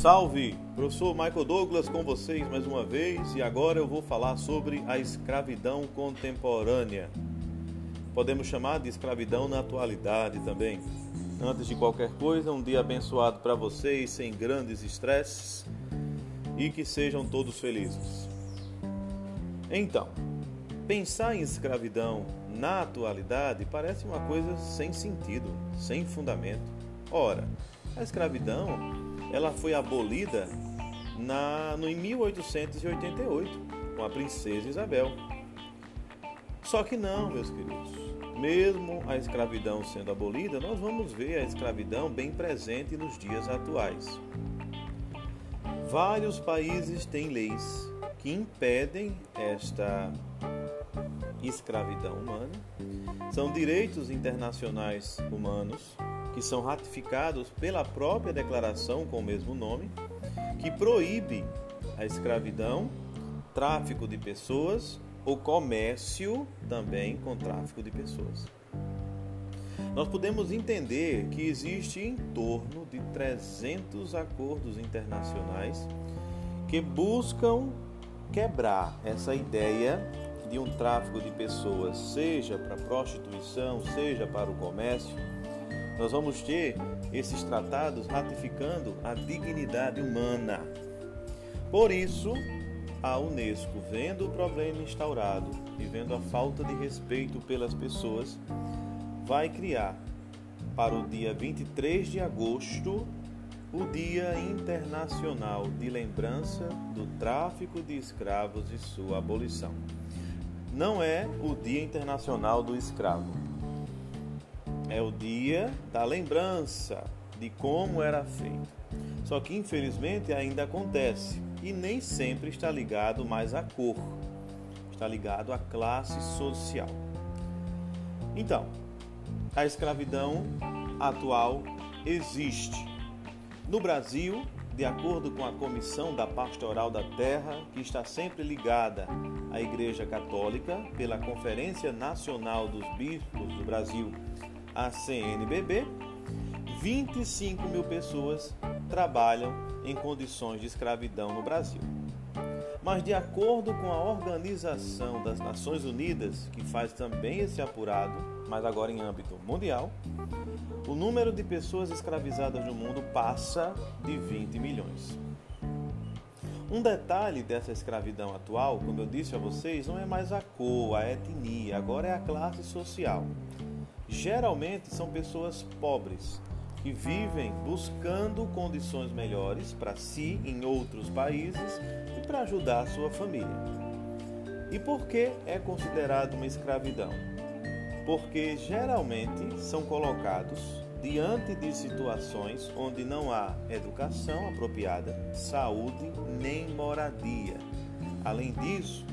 Salve! Professor Michael Douglas com vocês mais uma vez e agora eu vou falar sobre a escravidão contemporânea. Podemos chamar de escravidão na atualidade também. Antes de qualquer coisa, um dia abençoado para vocês, sem grandes estresses e que sejam todos felizes. Então, pensar em escravidão na atualidade parece uma coisa sem sentido, sem fundamento. Ora, a escravidão ela foi abolida na, no, em 1888 com a princesa Isabel. Só que não, meus queridos. Mesmo a escravidão sendo abolida, nós vamos ver a escravidão bem presente nos dias atuais. Vários países têm leis que impedem esta escravidão humana. São direitos internacionais humanos que são ratificados pela própria declaração com o mesmo nome, que proíbe a escravidão, tráfico de pessoas ou comércio também com tráfico de pessoas. Nós podemos entender que existe em torno de 300 acordos internacionais que buscam quebrar essa ideia de um tráfico de pessoas, seja para prostituição, seja para o comércio, nós vamos ter esses tratados ratificando a dignidade humana. Por isso, a Unesco, vendo o problema instaurado e vendo a falta de respeito pelas pessoas, vai criar para o dia 23 de agosto o Dia Internacional de Lembrança do Tráfico de Escravos e sua abolição. Não é o Dia Internacional do Escravo é o dia da lembrança de como era feito. Só que infelizmente ainda acontece e nem sempre está ligado mais à cor, está ligado à classe social. Então, a escravidão atual existe. No Brasil, de acordo com a Comissão da Pastoral da Terra, que está sempre ligada à Igreja Católica pela Conferência Nacional dos Bispos do Brasil a CNBB, 25 mil pessoas trabalham em condições de escravidão no Brasil. Mas, de acordo com a Organização das Nações Unidas, que faz também esse apurado, mas agora em âmbito mundial, o número de pessoas escravizadas no mundo passa de 20 milhões. Um detalhe dessa escravidão atual, como eu disse a vocês, não é mais a cor, a etnia, agora é a classe social geralmente são pessoas pobres que vivem buscando condições melhores para si em outros países e para ajudar a sua família. E por que é considerado uma escravidão? Porque geralmente são colocados diante de situações onde não há educação apropriada, saúde nem moradia. Além disso,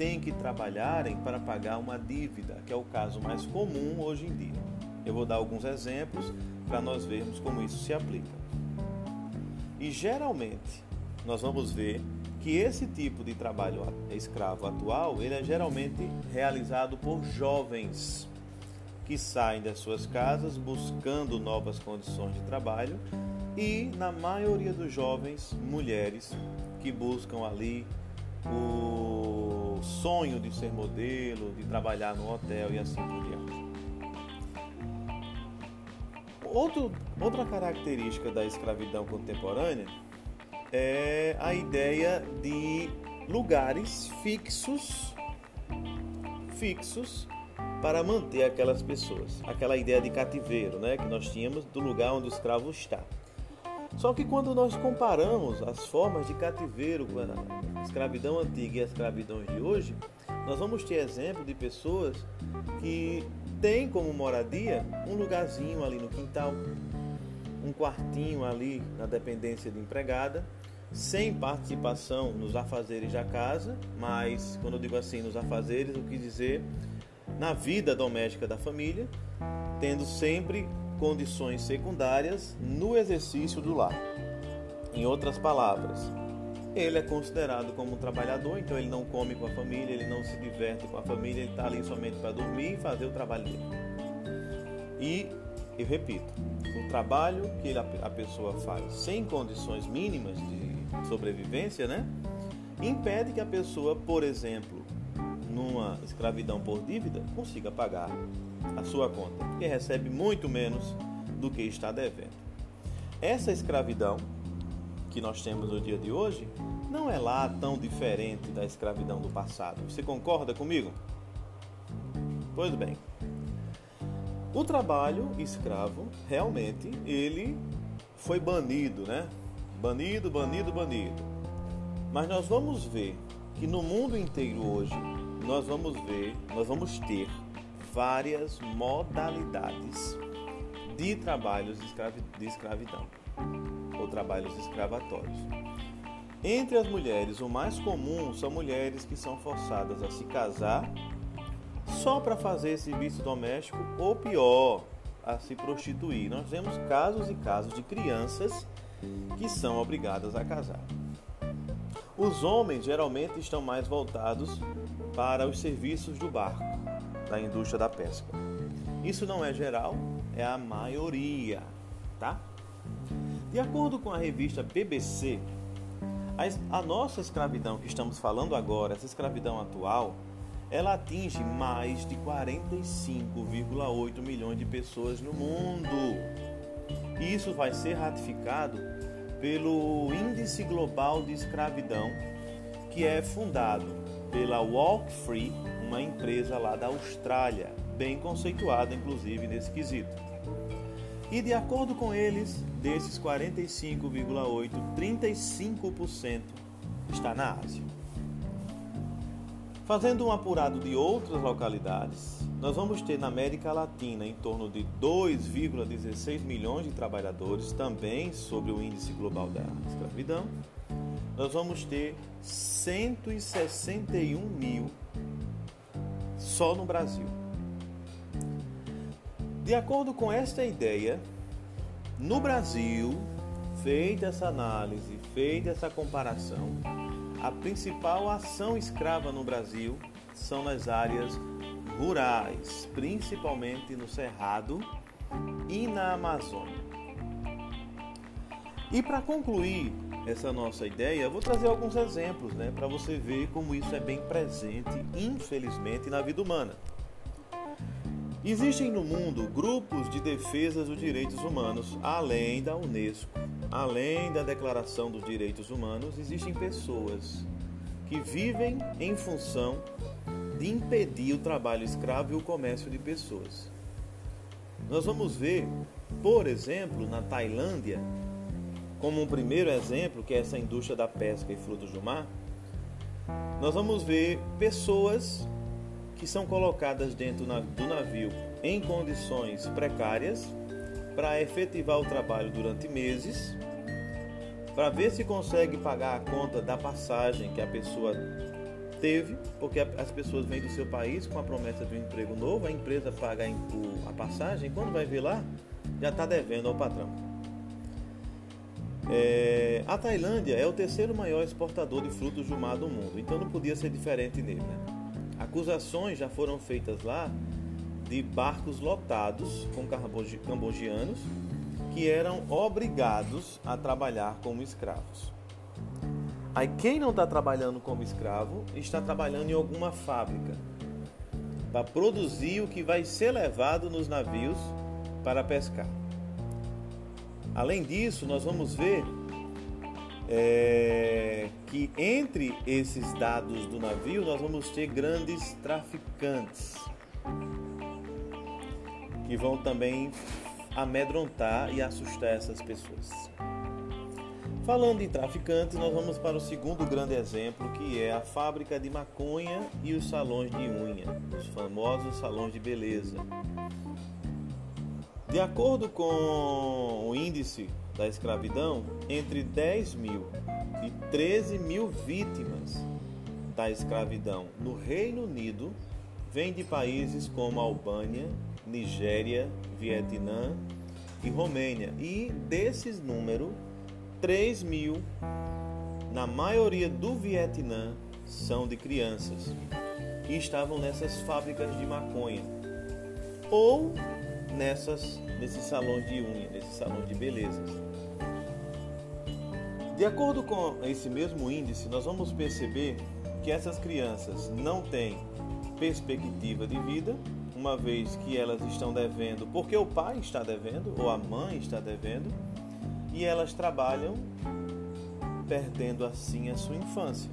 têm que trabalharem para pagar uma dívida, que é o caso mais comum hoje em dia. Eu vou dar alguns exemplos para nós vermos como isso se aplica. E geralmente nós vamos ver que esse tipo de trabalho escravo atual, ele é geralmente realizado por jovens que saem das suas casas buscando novas condições de trabalho e na maioria dos jovens, mulheres que buscam ali o sonho de ser modelo, de trabalhar no hotel e assim por diante. Outro, outra característica da escravidão contemporânea é a ideia de lugares fixos, fixos para manter aquelas pessoas. Aquela ideia de cativeiro, né, que nós tínhamos do lugar onde o escravo está. Só que quando nós comparamos as formas de cativeiro com a escravidão antiga e as escravidões de hoje, nós vamos ter exemplo de pessoas que têm como moradia um lugarzinho ali no quintal, um quartinho ali na dependência de empregada, sem participação nos afazeres da casa, mas quando eu digo assim nos afazeres, eu quis dizer na vida doméstica da família, tendo sempre condições secundárias no exercício do lar. Em outras palavras, ele é considerado como um trabalhador, então ele não come com a família, ele não se diverte com a família, ele está ali somente para dormir e fazer o trabalho dele. E eu repito, o trabalho que a pessoa faz sem condições mínimas de sobrevivência, né, impede que a pessoa, por exemplo, numa escravidão por dívida, consiga pagar a sua conta, porque recebe muito menos do que está devendo. Essa escravidão que nós temos no dia de hoje não é lá tão diferente da escravidão do passado. Você concorda comigo? Pois bem, o trabalho escravo, realmente, ele foi banido, né? Banido, banido, banido. Mas nós vamos ver que no mundo inteiro hoje, nós vamos ver, nós vamos ter várias modalidades de trabalhos de escravidão ou trabalhos escravatórios. Entre as mulheres, o mais comum são mulheres que são forçadas a se casar só para fazer serviço doméstico ou pior, a se prostituir. Nós vemos casos e casos de crianças que são obrigadas a casar. Os homens geralmente estão mais voltados para os serviços do barco, da indústria da pesca. Isso não é geral, é a maioria, tá? De acordo com a revista BBC, a nossa escravidão que estamos falando agora, essa escravidão atual, ela atinge mais de 45,8 milhões de pessoas no mundo. Isso vai ser ratificado pelo Índice Global de Escravidão, que é fundado pela Walk Free, uma empresa lá da Austrália, bem conceituada inclusive nesse quesito. E de acordo com eles, desses 45,8, 35% está na Ásia. Fazendo um apurado de outras localidades, nós vamos ter na América Latina em torno de 2,16 milhões de trabalhadores, também sobre o índice global da escravidão. Nós vamos ter 161 mil só no Brasil. De acordo com esta ideia, no Brasil, feita essa análise, feita essa comparação, a principal ação escrava no Brasil são nas áreas rurais, principalmente no Cerrado e na Amazônia. E para concluir essa nossa ideia, vou trazer alguns exemplos né, para você ver como isso é bem presente, infelizmente, na vida humana. Existem no mundo grupos de defesa dos direitos humanos, além da Unesco. Além da Declaração dos Direitos Humanos, existem pessoas que vivem em função de impedir o trabalho escravo e o comércio de pessoas. Nós vamos ver, por exemplo, na Tailândia, como um primeiro exemplo, que é essa indústria da pesca e frutos do mar, nós vamos ver pessoas que são colocadas dentro do navio em condições precárias para efetivar o trabalho durante meses, para ver se consegue pagar a conta da passagem que a pessoa teve, porque as pessoas vêm do seu país com a promessa de um emprego novo, a empresa paga a passagem, quando vai ver lá, já está devendo ao patrão. É, a Tailândia é o terceiro maior exportador de frutos do mar do mundo, então não podia ser diferente nele. Né? Acusações já foram feitas lá de barcos lotados com cambogianos que eram obrigados a trabalhar como escravos. Aí quem não está trabalhando como escravo está trabalhando em alguma fábrica para produzir o que vai ser levado nos navios para pescar. Além disso, nós vamos ver é, que entre esses dados do navio nós vamos ter grandes traficantes que vão também amedrontar e assustar essas pessoas. Falando em traficantes, nós vamos para o segundo grande exemplo, que é a fábrica de maconha e os salões de unha, os famosos salões de beleza. De acordo com o índice da escravidão, entre 10 mil e 13 mil vítimas da escravidão no Reino Unido vêm de países como Albânia, Nigéria, Vietnã e Romênia. E desses números, 3 mil, na maioria do Vietnã, são de crianças que estavam nessas fábricas de maconha ou nessas, nesses salões de unha, nesses salões de belezas. De acordo com esse mesmo índice, nós vamos perceber que essas crianças não têm perspectiva de vida, uma vez que elas estão devendo porque o pai está devendo ou a mãe está devendo, e elas trabalham perdendo assim a sua infância.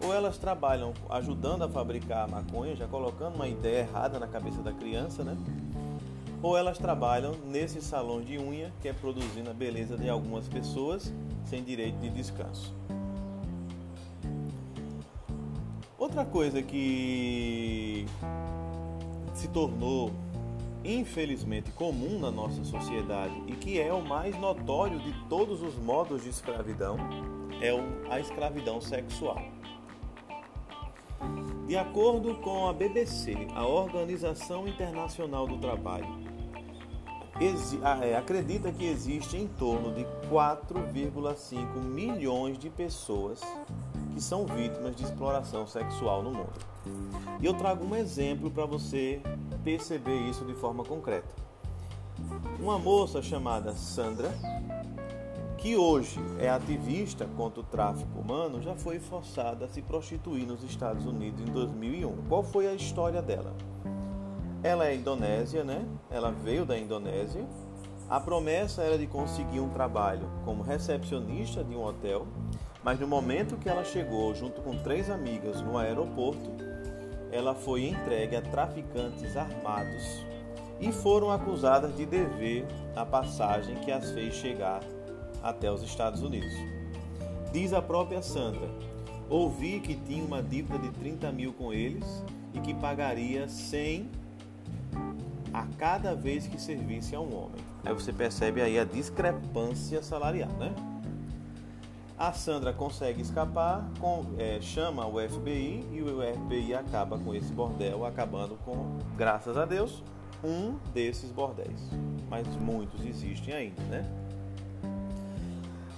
Ou elas trabalham ajudando a fabricar maconha, já colocando uma ideia errada na cabeça da criança, né? Ou elas trabalham nesse salão de unha que é produzindo a beleza de algumas pessoas sem direito de descanso. Outra coisa que se tornou infelizmente comum na nossa sociedade e que é o mais notório de todos os modos de escravidão é a escravidão sexual. De acordo com a BBC, a Organização Internacional do Trabalho, acredita que existe em torno de 4,5 milhões de pessoas que são vítimas de exploração sexual no mundo. E eu trago um exemplo para você perceber isso de forma concreta. Uma moça chamada Sandra, que hoje é ativista contra o tráfico humano, já foi forçada a se prostituir nos Estados Unidos em 2001. Qual foi a história dela? Ela é indonésia, né? Ela veio da Indonésia. A promessa era de conseguir um trabalho como recepcionista de um hotel mas no momento que ela chegou, junto com três amigas, no aeroporto, ela foi entregue a traficantes armados e foram acusadas de dever a passagem que as fez chegar até os Estados Unidos. Diz a própria Sandra: Ouvi que tinha uma dívida de 30 mil com eles e que pagaria 100 a cada vez que servisse a um homem. Aí você percebe aí a discrepância salarial, né? A Sandra consegue escapar, com, é, chama o FBI e o FBI acaba com esse bordel, acabando com, graças a Deus, um desses bordéis. Mas muitos existem ainda, né?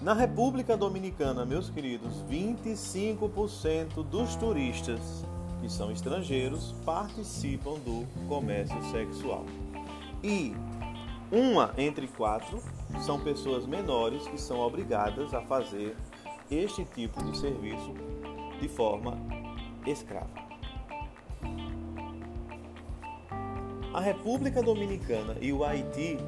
Na República Dominicana, meus queridos, 25% dos turistas que são estrangeiros participam do comércio sexual. E uma entre quatro são pessoas menores que são obrigadas a fazer este tipo de serviço de forma escrava. A República Dominicana e o Haiti,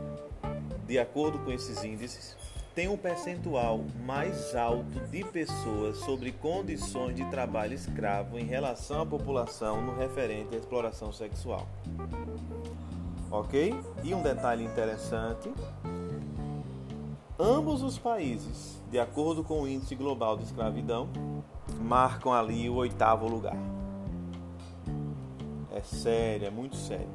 de acordo com esses índices, têm um percentual mais alto de pessoas sobre condições de trabalho escravo em relação à população no referente à exploração sexual. Ok? E um detalhe interessante Ambos os países, de acordo com o Índice Global de Escravidão, marcam ali o oitavo lugar. É sério, é muito sério.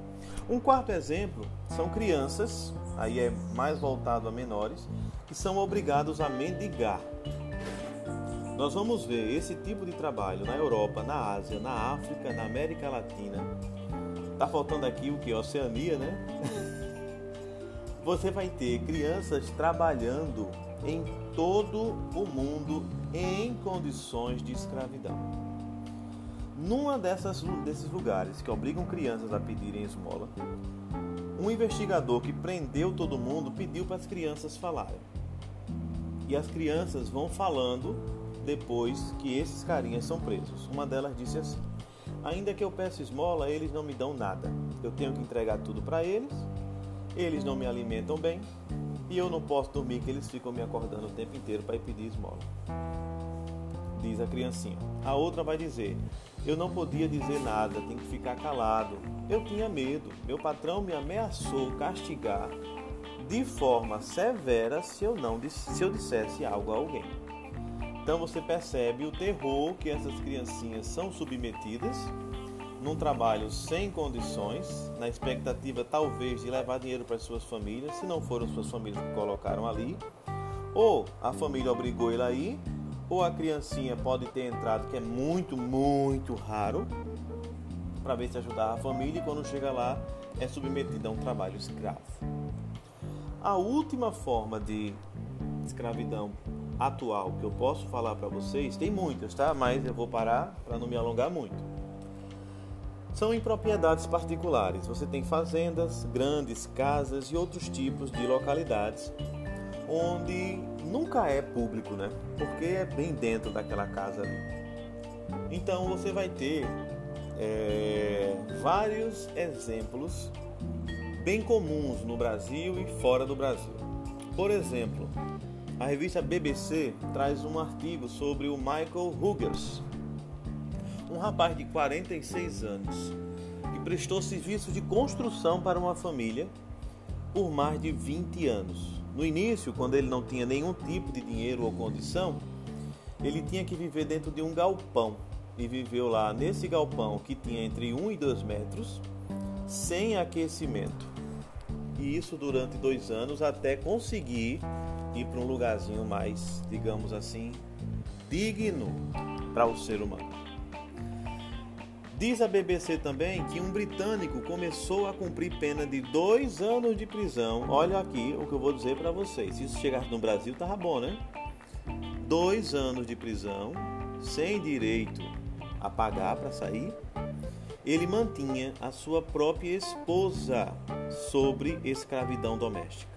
Um quarto exemplo são crianças, aí é mais voltado a menores, que são obrigados a mendigar. Nós vamos ver esse tipo de trabalho na Europa, na Ásia, na África, na América Latina. Tá faltando aqui o que? Oceania, né? você vai ter crianças trabalhando em todo o mundo em condições de escravidão. Numa dessas, desses lugares que obrigam crianças a pedirem esmola, um investigador que prendeu todo mundo pediu para as crianças falarem. E as crianças vão falando depois que esses carinhas são presos. Uma delas disse assim: Ainda que eu peça esmola, eles não me dão nada. Eu tenho que entregar tudo para eles eles não me alimentam bem e eu não posso dormir que eles ficam me acordando o tempo inteiro para ir pedir esmola. Diz a criancinha. A outra vai dizer: Eu não podia dizer nada, tenho que ficar calado. Eu tinha medo. Meu patrão me ameaçou castigar de forma severa se eu não se eu dissesse algo a alguém. Então você percebe o terror que essas criancinhas são submetidas num trabalho sem condições, na expectativa talvez de levar dinheiro para suas famílias, se não foram suas famílias que colocaram ali, ou a família obrigou ele a ir, ou a criancinha pode ter entrado, que é muito, muito raro, para ver se ajudar a família e quando chega lá é submetida a um trabalho escravo. A última forma de escravidão atual que eu posso falar para vocês, tem muitas, tá? Mas eu vou parar para não me alongar muito são em propriedades particulares. Você tem fazendas, grandes casas e outros tipos de localidades onde nunca é público, né? Porque é bem dentro daquela casa ali. Então você vai ter é, vários exemplos bem comuns no Brasil e fora do Brasil. Por exemplo, a revista BBC traz um artigo sobre o Michael Huggers, um rapaz de 46 anos que prestou serviço de construção para uma família por mais de 20 anos. No início, quando ele não tinha nenhum tipo de dinheiro ou condição, ele tinha que viver dentro de um galpão e viveu lá nesse galpão que tinha entre 1 e 2 metros, sem aquecimento. E isso durante dois anos até conseguir ir para um lugarzinho mais, digamos assim, digno para o ser humano. Diz a BBC também que um britânico começou a cumprir pena de dois anos de prisão. Olha aqui o que eu vou dizer para vocês. Se isso chegasse no Brasil, tava bom, né? Dois anos de prisão, sem direito a pagar para sair. Ele mantinha a sua própria esposa sobre escravidão doméstica.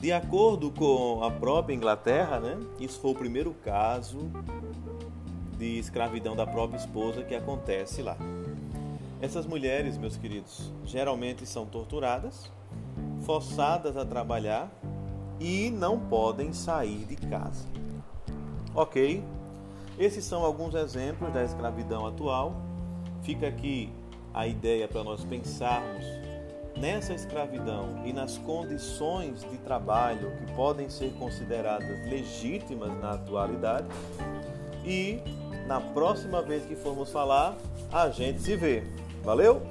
De acordo com a própria Inglaterra, né, isso foi o primeiro caso de escravidão da própria esposa que acontece lá. Essas mulheres, meus queridos, geralmente são torturadas, forçadas a trabalhar e não podem sair de casa. Ok? Esses são alguns exemplos da escravidão atual. Fica aqui a ideia para nós pensarmos nessa escravidão e nas condições de trabalho que podem ser consideradas legítimas na atualidade. E na próxima vez que formos falar, a gente se vê. Valeu?